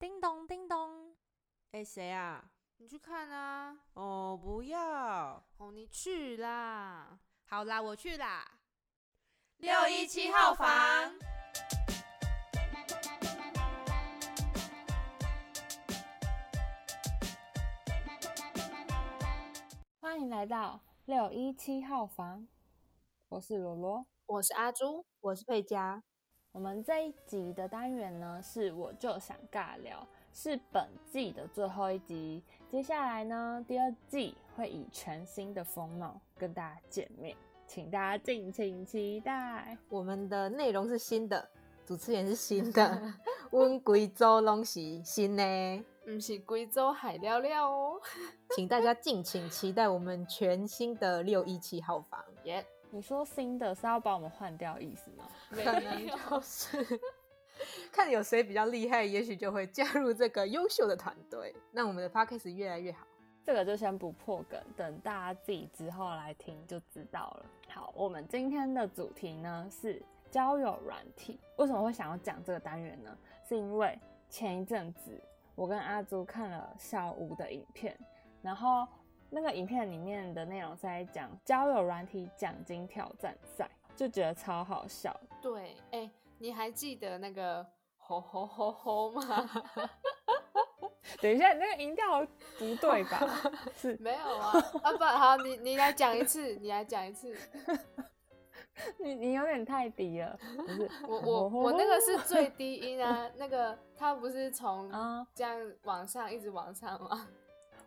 叮咚叮咚，哎，谁啊？你去看啊！哦，不要！哦，你去啦！好啦，我去啦。六一七号房，欢迎来到六一七号房，我是罗罗，我是阿朱，我是佩佳。我们这一集的单元呢，是我就想尬聊，是本季的最后一集。接下来呢，第二季会以全新的风貌跟大家见面，请大家敬请期待。我们的内容是新的，主持人是新的，温贵州拢是新的，不是贵州海聊聊哦，请大家敬请期待我们全新的六一七号房。耶！你说新的是要把我们换掉意思吗？可能就是看有谁比较厉害，也许就会加入这个优秀的团队，让我们的 podcast 越来越好。这个就先不破梗，等大家自己之后来听就知道了。好，我们今天的主题呢是交友软体。为什么会想要讲这个单元呢？是因为前一阵子我跟阿朱看了小吴的影片，然后。那个影片里面的内容是在讲交友软体奖金挑战赛，就觉得超好笑。对，哎，你还记得那个吼吼吼吼吗？等一下，那个音调不对吧？是没有啊？啊不好，你你来讲一次，你来讲一次。你你有点太低了，不是？我我我那个是最低音啊，那个它不是从啊这样往上一直往上吗？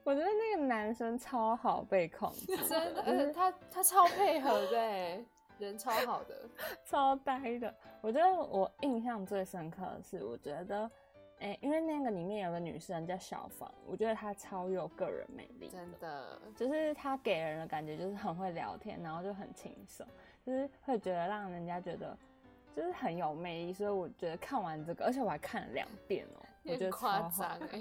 我觉得那个男生超好被控制，真的，而 且他他超配合的，人超好的，超呆的。我觉得我印象最深刻的是，我觉得，哎，因为那个里面有个女生叫小芳，我觉得她超有个人魅力，真的，就是她给人的感觉就是很会聊天，然后就很轻松，就是会觉得让人家觉得就是很有魅力。所以我觉得看完这个，而且我还看了两遍哦，我觉得夸张哎。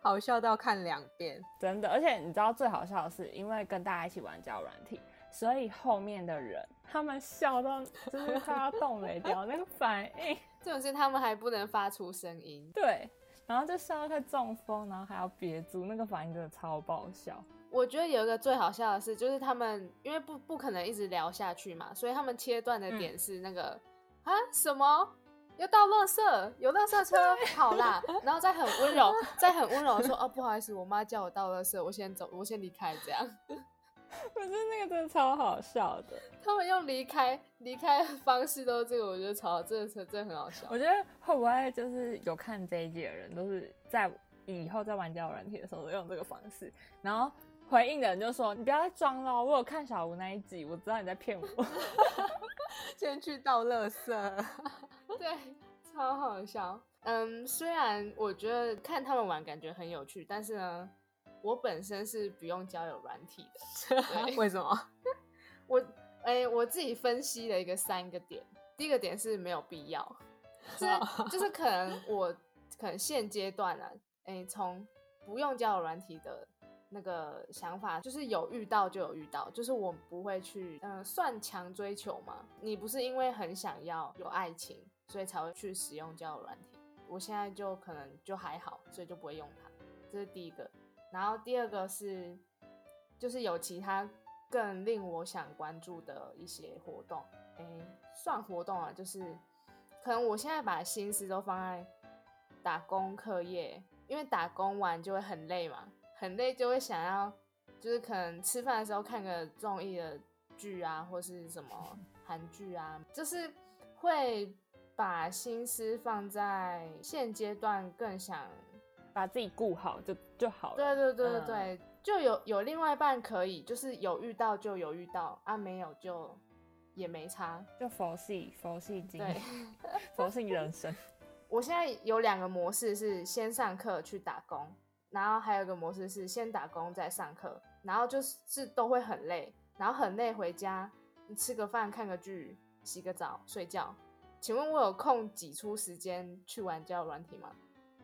好笑到看两遍，真的。而且你知道最好笑的是，因为跟大家一起玩交友软体，所以后面的人他们笑到 就是快要动没掉那个反应，这种事他们还不能发出声音，对，然后就笑到快中风，然后还要憋住，那个反应真的超爆笑。我觉得有一个最好笑的是，就是他们因为不不可能一直聊下去嘛，所以他们切断的点是那个啊什么？要到垃圾，有垃圾车，好啦，然后再很温柔，再很温柔说，哦，不好意思，我妈叫我倒垃圾，我先走，我先离开，这样。我觉得那个真的超好笑的，他们用离开离开方式都是这个，我觉得超，这个车真的很好笑。我觉得会不会就是有看这一集的人，都是在以后在玩交友软体的时候都用这个方式，然后回应的人就说，你不要再装了，我有看小吴那一集，我知道你在骗我。先去倒垃圾。对，超好笑。嗯，虽然我觉得看他们玩感觉很有趣，但是呢，我本身是不用交友软体的。为什么？我哎，我自己分析了一个三个点。第一个点是没有必要，就是就是可能我可能现阶段呢，哎，从不用交友软体的那个想法，就是有遇到就有遇到，就是我不会去嗯算强追求嘛。你不是因为很想要有爱情。所以才会去使用交友软体。我现在就可能就还好，所以就不会用它。这是第一个。然后第二个是，就是有其他更令我想关注的一些活动。哎，算活动啊，就是可能我现在把心思都放在打工课业，因为打工完就会很累嘛，很累就会想要，就是可能吃饭的时候看个综艺的剧啊，或是什么韩剧啊，就是会。把心思放在现阶段，更想把自己顾好就就好了。对对对对对，就有有另外一半可以，就是有遇到就有遇到啊，没有就也没差，就佛系佛系经对，佛系人生。我现在有两个模式是先上课去打工，然后还有一个模式是先打工再上课，然后就是都会很累，然后很累回家，你吃个饭看个剧，洗个澡睡觉。请问我有空挤出时间去玩交友软体吗？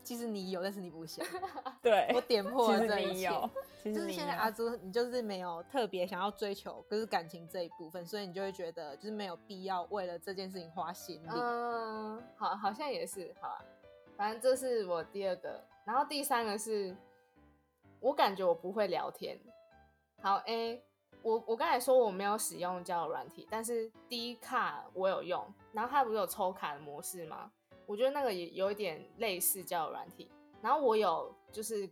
其实你有，但是你不想。对，我点破了这一切。就是现在阿朱，你就是没有特别想要追求，就是感情这一部分，所以你就会觉得就是没有必要为了这件事情花心力。嗯，好，好像也是，好啊。反正这是我第二个，然后第三个是，我感觉我不会聊天。好，A，我我刚才说我没有使用交友软体，但是第一卡我有用，然后它不是有抽卡的模式吗？我觉得那个也有一点类似交友软体，然后我有就是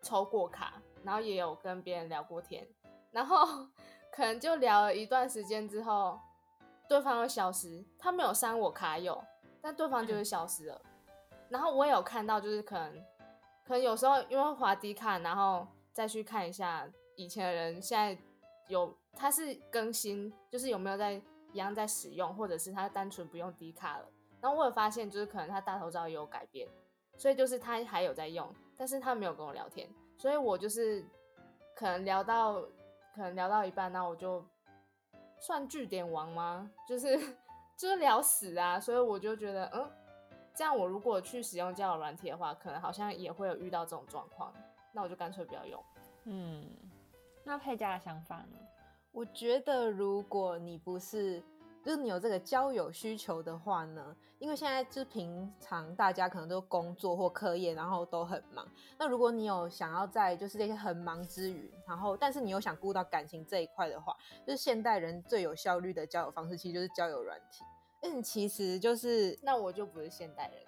抽过卡，然后也有跟别人聊过天，然后 可能就聊了一段时间之后，对方会消失，他没有删我卡友，但对方就是消失了。然后我也有看到，就是可能可能有时候因为滑低卡，然后再去看一下以前的人现在有他是更新，就是有没有在一样在使用，或者是他单纯不用低卡了。然后我有发现，就是可能他大头照也有改变，所以就是他还有在用，但是他没有跟我聊天，所以我就是可能聊到可能聊到一半，那我就算据点王吗？就是就是聊死啊，所以我就觉得，嗯，这样我如果去使用交友软体的话，可能好像也会有遇到这种状况，那我就干脆不要用。嗯，那佩佳的想法呢？我觉得如果你不是。就是你有这个交友需求的话呢，因为现在就是平常大家可能都工作或课业，然后都很忙。那如果你有想要在就是这些很忙之余，然后但是你又想顾到感情这一块的话，就是现代人最有效率的交友方式，其实就是交友软体。嗯，其实就是那我就不是现代人，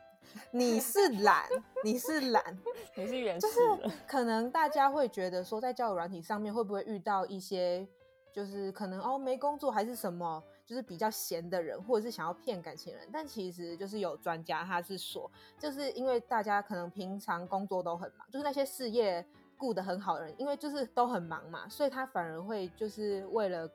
你是懒，你是懒，你是原始人。可能大家会觉得说，在交友软体上面会不会遇到一些，就是可能哦没工作还是什么。就是比较闲的人，或者是想要骗感情人，但其实就是有专家他是说，就是因为大家可能平常工作都很忙，就是那些事业顾得很好的人，因为就是都很忙嘛，所以他反而会就是为了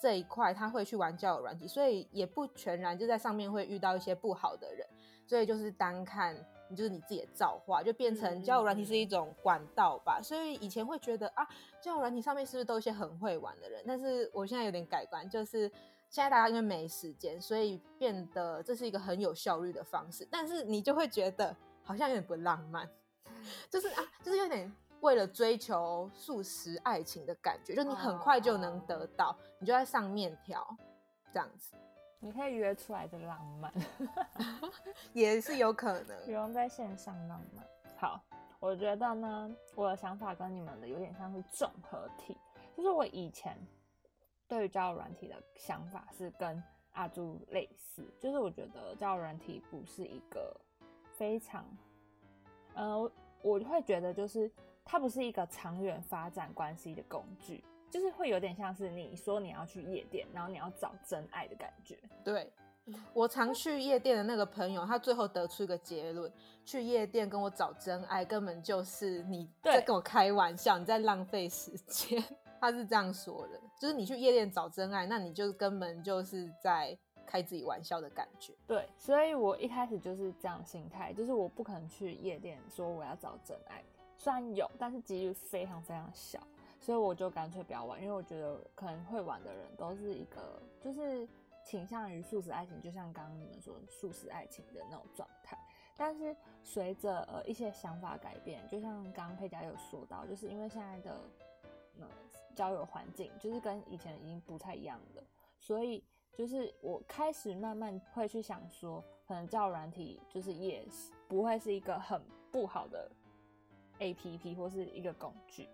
这一块，他会去玩交友软体，所以也不全然就在上面会遇到一些不好的人，所以就是单看你就是你自己的造化，就变成交友软体是一种管道吧。所以以前会觉得啊，交友软体上面是不是都一些很会玩的人？但是我现在有点改观，就是。现在大家因为没时间，所以变得这是一个很有效率的方式。但是你就会觉得好像有点不浪漫，就是啊，就是有点为了追求速食爱情的感觉，就你很快就能得到，你就在上面挑这样子。你可以约出来的浪漫，也是有可能不用在线上浪漫。好，我觉得呢，我的想法跟你们的有点像是综合体，就是我以前。对于交友软体的想法是跟阿朱类似，就是我觉得交友软体不是一个非常，呃，我会觉得就是它不是一个长远发展关系的工具，就是会有点像是你说你要去夜店，然后你要找真爱的感觉。对我常去夜店的那个朋友，他最后得出一个结论：去夜店跟我找真爱，根本就是你在跟我开玩笑，你在浪费时间。他是这样说的，就是你去夜店找真爱，那你就根本就是在开自己玩笑的感觉。对，所以我一开始就是这样心态，就是我不可能去夜店说我要找真爱，虽然有，但是几率非常非常小，所以我就干脆不要玩，因为我觉得可能会玩的人都是一个就是倾向于素食爱情，就像刚刚你们说素食爱情的那种状态。但是随着呃一些想法改变，就像刚刚佩佳有说到，就是因为现在的呃。交友环境就是跟以前已经不太一样了，所以就是我开始慢慢会去想说，可能交友软体就是也不会是一个很不好的 A P P 或是一个工具。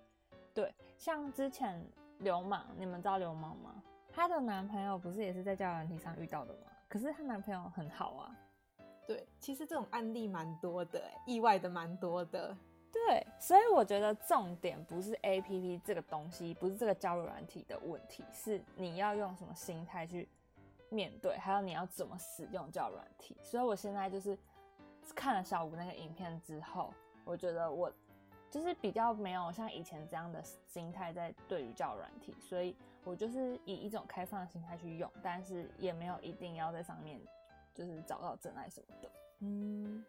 对，像之前流氓，你们知道流氓吗？她的男朋友不是也是在交友软体上遇到的吗？可是她男朋友很好啊。对，其实这种案例蛮多的，意外的蛮多的。对，所以我觉得重点不是 A P P 这个东西，不是这个交友软体的问题，是你要用什么心态去面对，还有你要怎么使用交友软体。所以我现在就是看了小吴那个影片之后，我觉得我就是比较没有像以前这样的心态在对于交友软体，所以我就是以一种开放的心态去用，但是也没有一定要在上面就是找到真爱什么的，嗯。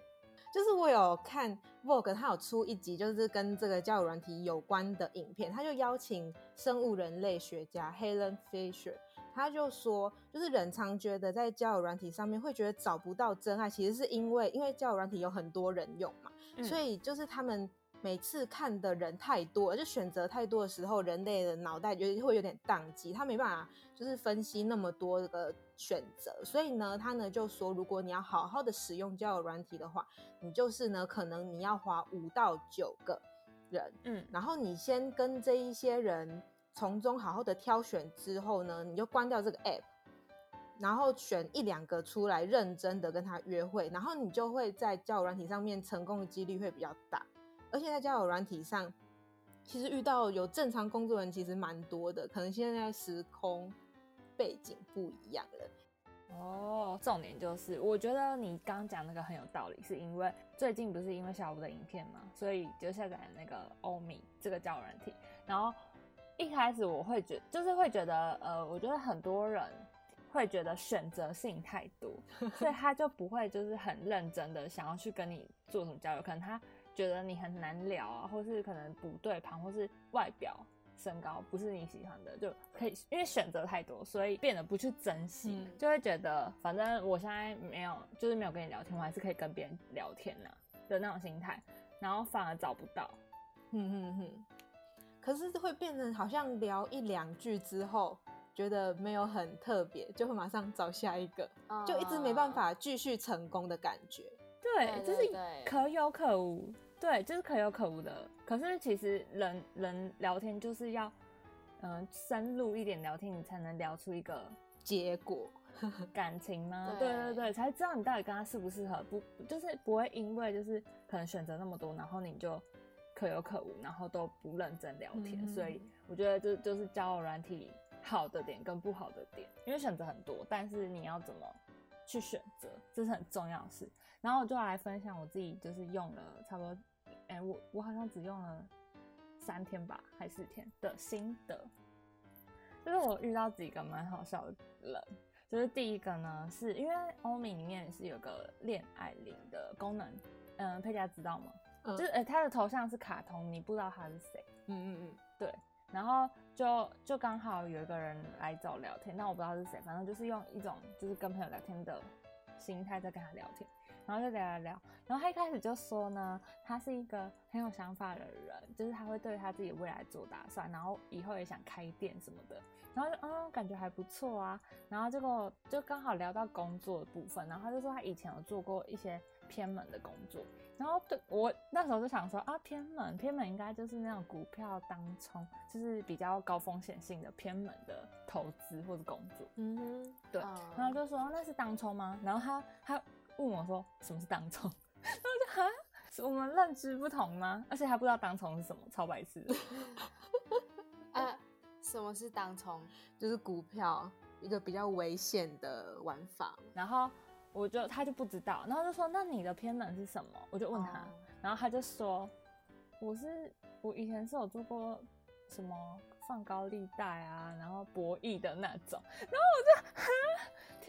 就是我有看 Vogue，他有出一集，就是跟这个交友软体有关的影片，他就邀请生物人类学家 Helen Fisher，他就说，就是人常觉得在交友软体上面会觉得找不到真爱，其实是因为因为交友软体有很多人用嘛，所以就是他们每次看的人太多，就选择太多的时候，人类的脑袋就会有点宕机，他没办法就是分析那么多的。选择。所以呢，他呢就说，如果你要好好的使用交友软体的话，你就是呢，可能你要花五到九个人，嗯，然后你先跟这一些人从中好好的挑选之后呢，你就关掉这个 app，然后选一两个出来认真的跟他约会，然后你就会在交友软体上面成功的几率会比较大。而且在交友软体上，其实遇到有正常工作人其实蛮多的，可能现在时空背景不一样了。哦，重点就是，我觉得你刚讲那个很有道理，是因为最近不是因为小吴的影片嘛，所以就下载那个欧米这个交友软体。然后一开始我会觉就是会觉得，呃，我觉得很多人会觉得选择性太多，所以他就不会就是很认真的想要去跟你做什么交流，可能他觉得你很难聊啊，或是可能不对盘，或是外表。身高不是你喜欢的，就可以因为选择太多，所以变得不去珍惜，嗯就会觉得反正我现在没有，就是没有跟你聊天，我还是可以跟别人聊天呐、的那种心态，然后反而找不到。哼哼哼，可是会变成好像聊一两句之后，觉得没有很特别，就会马上找下一个，就一直没办啊。法继续成功的感觉。对，就是可有可无，对，就是可有可无的。可是其实人人聊天就是要，嗯、深入一点聊天，你才能聊出一个结果，感情吗？对对对对，才知道你到底跟他适不适合，不就是不会因为就是可能选择那么多，然后你就可有可无，然后都不认真聊天。嗯所以我觉得这就是交友软体好的点跟不好的点，因为选择很多，但是你要怎么去选择，这是很重要的事。然后我就来分享我自己就是用了差不多，哎、我我好像只用了三天吧，还四天的心得。就是我遇到几个蛮好笑的人，就是第一个呢，是因为欧米里面是有个恋爱铃的功能，嗯，佩佳知道吗？嗯就是呃，他的头像是卡通，你不知道他是谁，嗯嗯对，然后就就刚好有一个人来找我聊天，但我不知道是谁，反正就是用一种就是跟朋友聊天的心态在跟他聊天，然后就聊聊聊，然后他一开始就说呢，他是一个很有想法的人，就是他会对他自己未来做打算，然后以后也想开店什么的，然后就嗯感觉还不错啊，然后结果就刚好聊到工作的部分，然后他就说他以前有做过一些偏门的工作，然后对我那时候就想说啊，偏门偏门应该就是那种股票当冲，就是比较高风险性的偏门的投资或者工作。嗯哼，对，嗯。然后就说那是当冲吗？然后他他问我说什么是当冲，然后我就哈，是我们认知不同吗？而且他不知道当冲是什么，超白痴的。啊，什么是当冲？就是股票一个比较危险的玩法。然后我就他就不知道，然后就说那你的偏门是什么？我就问他，哦然后他就说我是我以前是有做过什么放高利贷啊，然后博弈的那种，然后我就哈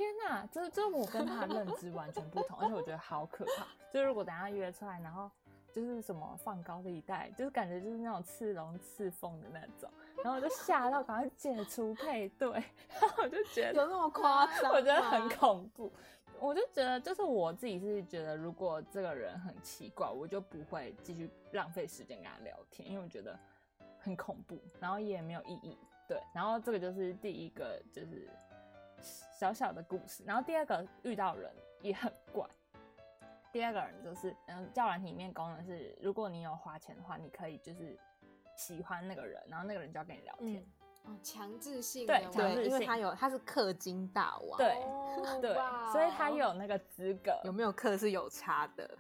天哪，这这我跟他认知完全不同，而且我觉得好可怕。就是如果等下约出来，然后就是什么放高利贷，就是感觉就是那种刺龙刺凤的那种，然后我就吓到，赶快解除配对，然后我就觉得有那么夸张？我觉得很。恐怖。我就觉得，就是我自己是觉得，如果这个人很奇怪，我就不会继续浪费时间跟他聊天，因为我觉得很恐怖，然后也没有意义。对，然后这个就是第一个，就是小小的故事。然后第二个遇到人也很怪。第二个人就是，嗯，教软体里面功能是，如果你有花钱的话，你可以就是喜欢那个人，然后那个人就要跟你聊天。嗯，哦，强制性对强制性他有他是氪金大王，对哦对，所以他有那个资格。有没有氪是有差的。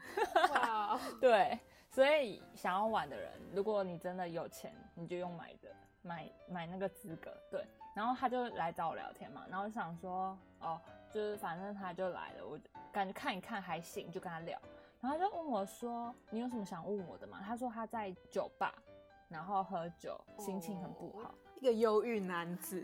对，所以想要玩的人，如果你真的有钱，你就用买的，买买那个资格。对，然后他就来找我聊天嘛，然后我想说，哦，就是反正他就来了，我就感觉看一看还行，就跟他聊。然后他就问我说：“你有什么想问我的吗？”他说他在酒吧，然后喝酒，心情很不好。一个忧郁男子，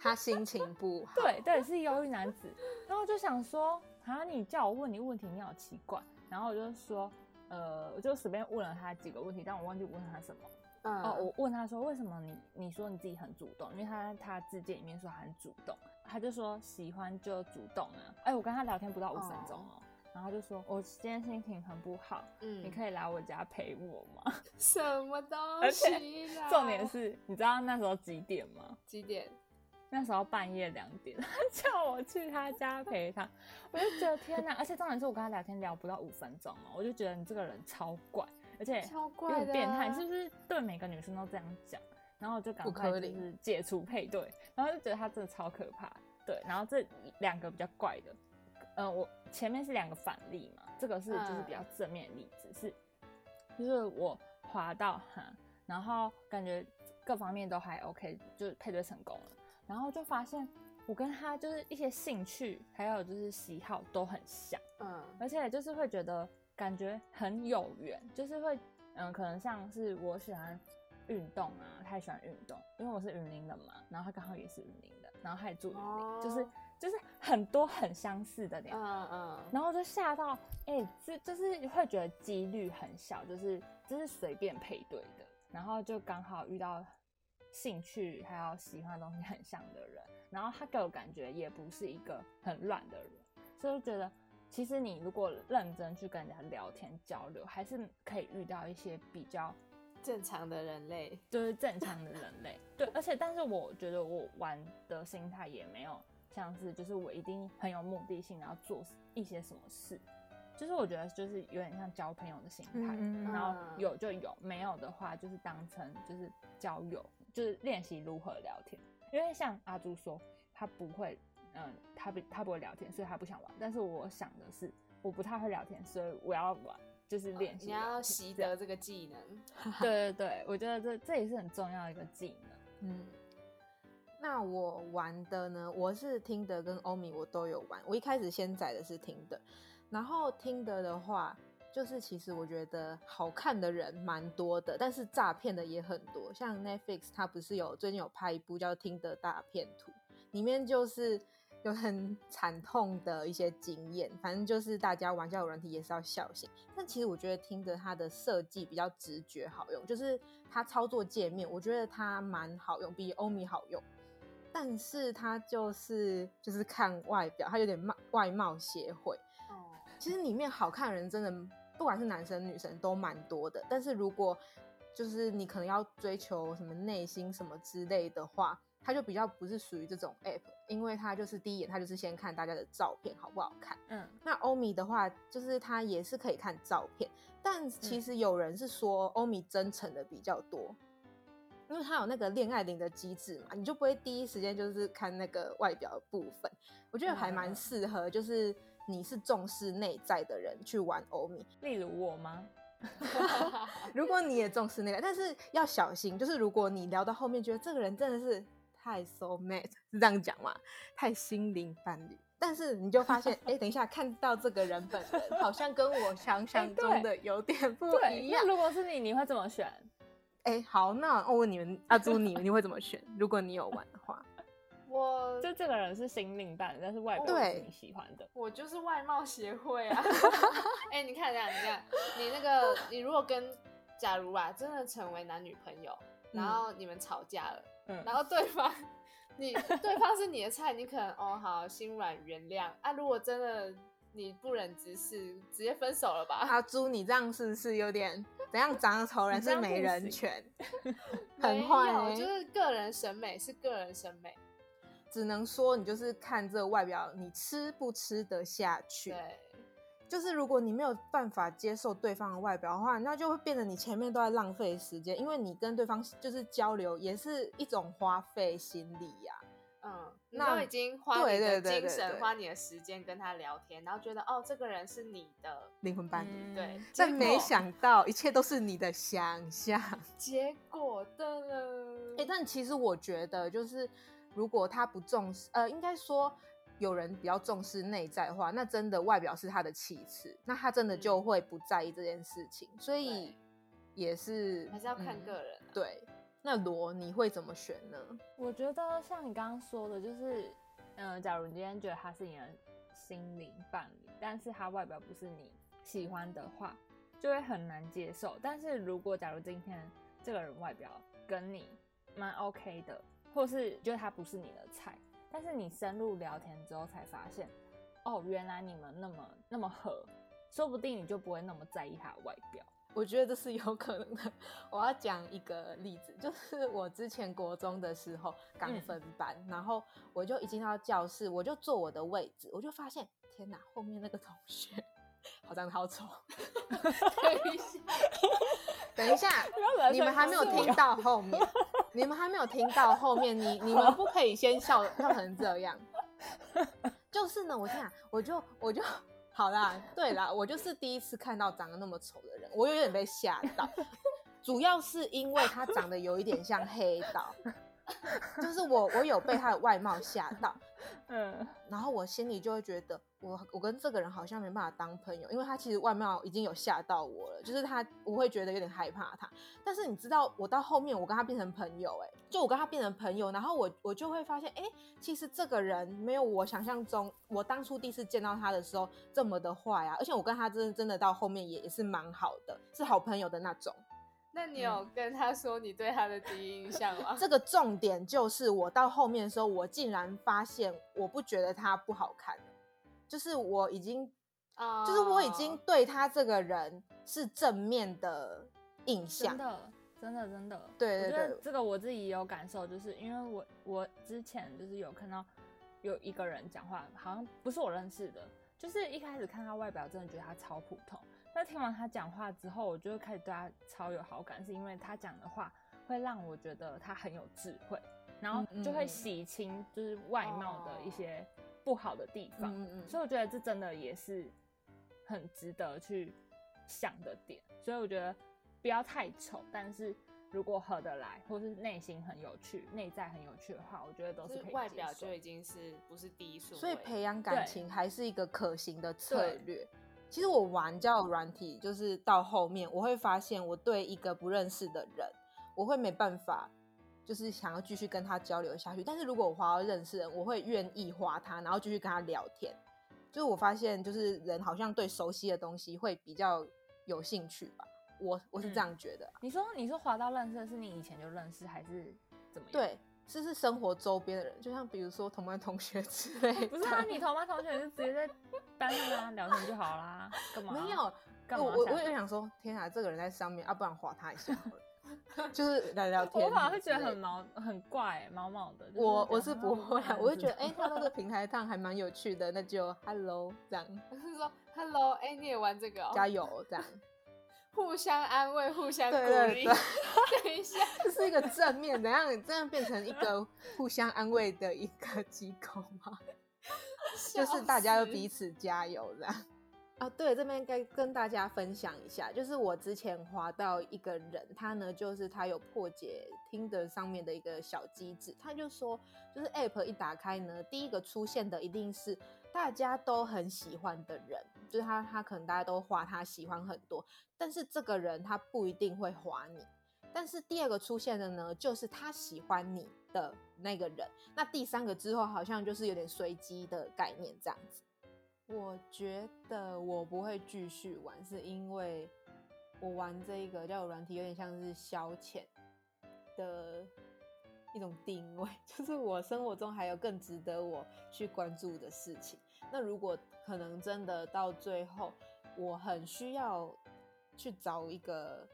他心情不好。对对，是忧郁男子。然后我就想说，啊，你叫我问你问题，你好奇怪。然后我就说，呃，我就随便问了他几个问题，但我忘记问他什么。嗯哦，我问他说，为什么你你说你自己很主动？因为他他自荐里面说他很主动，他就说喜欢就主动啊。哎，我跟他聊天不到五分钟哦。然后他就说：“我今天心情很不好，嗯你可以来我家陪我吗 什么东西啦？重点是，你知道那时候几点吗？几点？那时候半夜两点，他 叫我去他家陪他，我就觉得天哪！而且重点是我跟他聊天聊不到五分钟哦，我就觉得你这个人超怪，而且有超怪的、点变态，是不是对每个女生都这样讲？然后我就赶不快就是解除配对，然后就觉得他真的超可怕。对，然后这两个比较怪的，呃，我前面是两个反例嘛，这个是就是比较正面的例子，是就是我滑到哈，然后感觉各方面都还 OK，就是配对成功了，然后就发现我跟他就是一些兴趣还有就是喜好都很像。嗯而且就是会觉得感觉很有缘，就是会嗯，可能像是我喜欢运动啊，他也喜欢运动，因为我是云林的嘛，然后他刚好也是云林的，然后他也住云林，就是哦就是很多很相似的点，嗯嗯，然后就吓到，哎、这就是会觉得几率很小，就是就是随便配对的，然后就刚好遇到兴趣还有喜欢的东西很像的人，然后他给我感觉也不是一个很乱的人，所以就觉得其实你如果认真去跟人家聊天交流，还是可以遇到一些比较正常的人类，就是正常的人类。对，而且但是我觉得我玩的心态也没有像是就是我一定很有目的性，然后做一些什么事。就是我觉得就是有点像交朋友的心态，然后嗯有就有，没有的话就是当成就是交友，就是练习如何聊天。因为像阿朱说，他不会，嗯，他不他不会聊天，所以他不想玩。但是我想的是，我不太会聊天，所以我要玩，就是练习你。要习得这个技能。对对对，我觉得这这也是很重要的一个技能。嗯，那我玩的呢，我是听的跟欧米我都有玩。我一开始先载的是听的，然后听的的话，就是其实我觉得好看的人蛮多的，但是诈骗的也很多。像 Netflix 它不是有最近有拍一部叫《听的大骗图》，里面就是有很惨痛的一些经验。反正就是大家玩交友软体也是要小心。但其实我觉得听着它的设计比较直觉好用，就是它操作界面，我觉得它蛮好用，比欧米好用。但是它就是就是看外表，它有点貌外貌协会。哦，其实里面好看的人真的不管是男生女生都蛮多的，但是如果就是你可能要追求什么内心什么之类的话，它就比较不是属于这种 app，因为它就是第一眼它就是先看大家的照片好不好看。嗯，那欧米的话，就是它也是可以看照片，但其实有人是说欧米真诚的比较多，因为它有那个恋爱铃的机制嘛，你就不会第一时间就是看那个外表的部分。我觉得还蛮嗯适合，就是你是重视内在的人去玩欧米。例如我吗？如果你也重视那个，但是要小心，就是如果你聊到后面觉得这个人真的是太 soul mate，是这样讲吗？太心灵伴侣，但是你就发现，哎、等一下看到这个人本人，好像跟我想象中的有点不，一样那。如果是你，你会怎么选？哎、好，那我问你们，阿朱你你会怎么选？如果你有玩的话，我就这个人是心灵伴侣，但是外表是你喜欢的。我就是外貌协会啊！哎、你看这样，你看你那个，你如果跟，假如啊，真的成为男女朋友，然嗯后你们吵架了，嗯，然后对方，你对方是你的菜，你可能哦好心软原谅啊。如果真的你不忍直视，直接分手了吧？阿朱你这样是不是有点怎样？长得丑人是没人权，很坏、有欸，就是个人审美是个人审美，只能说你就是看这个外表，你吃不吃得下去。对，就是如果你没有办法接受对方的外表的话，那就会变得你前面都在浪费时间，因为你跟对方就是交流也是一种花费心力呀、嗯，你那都已经花对你的对对对精神、对花你的时间跟他聊天，然后觉得哦，这个人是你的，灵魂伴侣。嗯对，但结没想到一切都是你的想象。结果的了。哎、但其实我觉得，就是如果他不重视，呃，应该说有人比较重视内在的话，那真的外表是他的其次，那他真的就嗯会不在意这件事情，所以也是还是要看嗯个人、啊对，那罗你会怎么选呢？我觉得像你刚刚说的，就是，嗯、假如你今天觉得他是你的心灵伴侣，但是他外表不是你喜欢的话，就会很难接受。但是如果假如今天这个人外表跟你蛮 OK 的，或是觉得他不是你的菜，但是你深入聊天之后才发现，哦，原来你们那么那么合，说不定你就不会那么在意他的外表。我觉得这是有可能的。我要讲一个例子，就是我之前国中的时候刚嗯分班，然后我就一进到教室，我就坐我的位置，我就发现天哪，后面那个同学 好长得好丑。等一下，等一下，你们还没有听到后面，你们还没有听到后面，你你们不可以先笑笑成这样。就是呢，我天啊，我就我就好啦，对啦，我就是第一次看到长得那么丑的人，我有点被吓到，主要是因为他长得有一点像黑道，就是我我有被他的外貌吓到，嗯，然后我心里就会觉得，我我跟这个人好像没办法当朋友，因为他其实外貌已经有吓到我了，就是他我会觉得有点害怕他。但是你知道，我到后面我跟他变成朋友、欸，就我跟他变成朋友，然后我我就会发现，哎、其实这个人没有我想象中，我当初第一次见到他的时候这么的坏啊，而且我跟他真的真的到后面也也是蛮好的，是好朋友的那种。那你有跟他说你对他的第一印象吗？这个重点就是我到后面的时候，我竟然发现我不觉得他不好看了，就是我已经啊就是我已经对他这个人是正面的印象真。的，真的，真的，对对对我觉得这个我自己也有感受，就是因为我我之前就是有看到有一个人讲话，好像不是我认识的，就是一开始看他外表，真的觉得他超普通，但听完他讲话之后，我就会开始对他超有好感，是因为他讲的话会让我觉得他很有智慧，然后就会洗清就是外貌的一些不好的地方。嗯嗯所以我觉得这真的也是很值得去想的点。所以我觉得不要太丑，但是如果合得来，或是内心很有趣、内在很有趣的话，我觉得都是是可以外表就已经是不是第一顺位，所以培养感情还是一个可行的策略。其实我玩交友软体，就是到后面我会发现，我对一个不认识的人，我会没办法，就是想要继续跟他交流下去。但是如果我滑到认识人，我会愿意滑他，然后继续跟他聊天。就是我发现，就是人好像对熟悉的东西会比较有兴趣吧。我我是这嗯样觉得啊。你说你说滑到认识的是你以前就认识，还是怎么样？，对，是是生活周边的人，就像比如说同班同学之 类的。不是啊，你同班同学就直接在班上跟他聊天就好啦，干嘛？没有，干嘛我我我也想说，天啊，这个人在上面，啊，不然划他一下好了，就是聊聊天。我反而会觉得很。毛很怪、毛毛的。就是我我是不会啊，我就觉得，哎、他那个平台上还蛮有趣的，那就 hello 这样，是说 “hello”，哎、你也玩这个哦，加油这样，互相安慰，互相鼓励。对 等一下，这是一个正面，怎样这样变成一个互相安慰的一个机构吗？就是大家都彼此加油这样。啊，对，这边该跟大家分享一下，就是我之前滑到一个人，他呢就是他有破解听的上面的一个小机制，他就说，就是 App 一打开呢，第一个出现的一定是大家都很喜欢的人，就是他他可能大家都划他喜欢很多，但是这个人他不一定会划你。但是第二个出现的呢，就是他喜欢你的那个人。那第三个之后好像就是有点随机的概念这样子。我觉得我不会继续玩，是因为我玩这一个交友软体有点像是消遣的一种定位，就是我生活中还有更值得我去关注的事情。那如果可能真的到最后，我很需要去找一个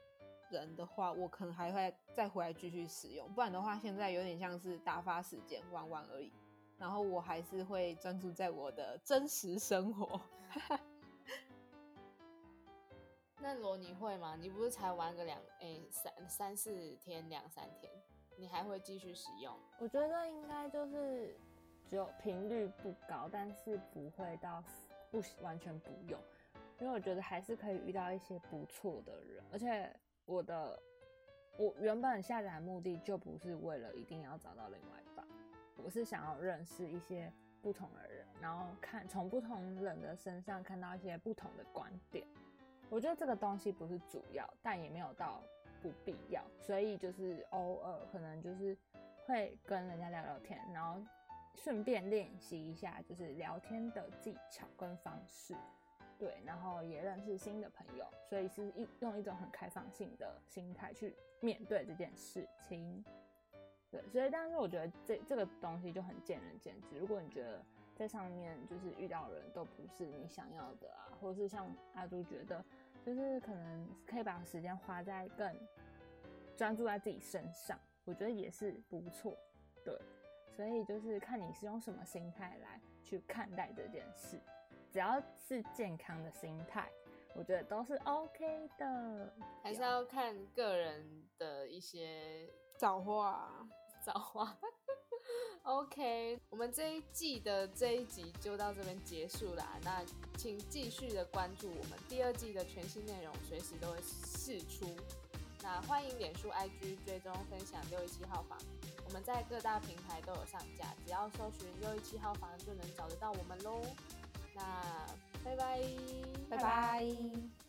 人的话，我可能还会再回来继续使用，不然的话，现在有点像是打发时间玩玩而已。然后我还是会专注在我的真实生活。那罗你会吗？你不是才玩个两哎、三三四天两三天，你还会继续使用？我觉得应该就是只有频率不高，但是不会到不完全不用，因为我觉得还是可以遇到一些不错的人，而且我的我原本下载目的就不是为了一定要找到另外一半，我是想要认识一些不同的人，然后看从不同人的身上看到一些不同的观点。我觉得这个东西不是主要，但也没有到不必要，所以就是偶尔可能就是会跟人家聊聊天，然后顺便练习一下就是聊天的技巧跟方式，对，然后也认识新的朋友，所以是一用一种很开放性的心态去面对这件事情。对，所以但是我觉得这这个东西就很见仁见智。如果你觉得在上面就是遇到人都不是你想要的啊，或者是像阿朱觉得就是可能可以把时间花在更专注在自己身上，我觉得也是不错。对，所以就是看你是用什么心态来去看待这件事，只要是健康的心态，我觉得都是 OK 的。还是要看个人的一些造化，造化。OK，我们这一季的这一集就到这边结束啦。那请继续的关注我们第二季的全新内容，随时都会释出。那欢迎脸书、IG 追踪分享六一七号房，我我们在各大平台都有上架，只要搜寻六一七号房就能找得到我们喽。那拜拜，拜拜。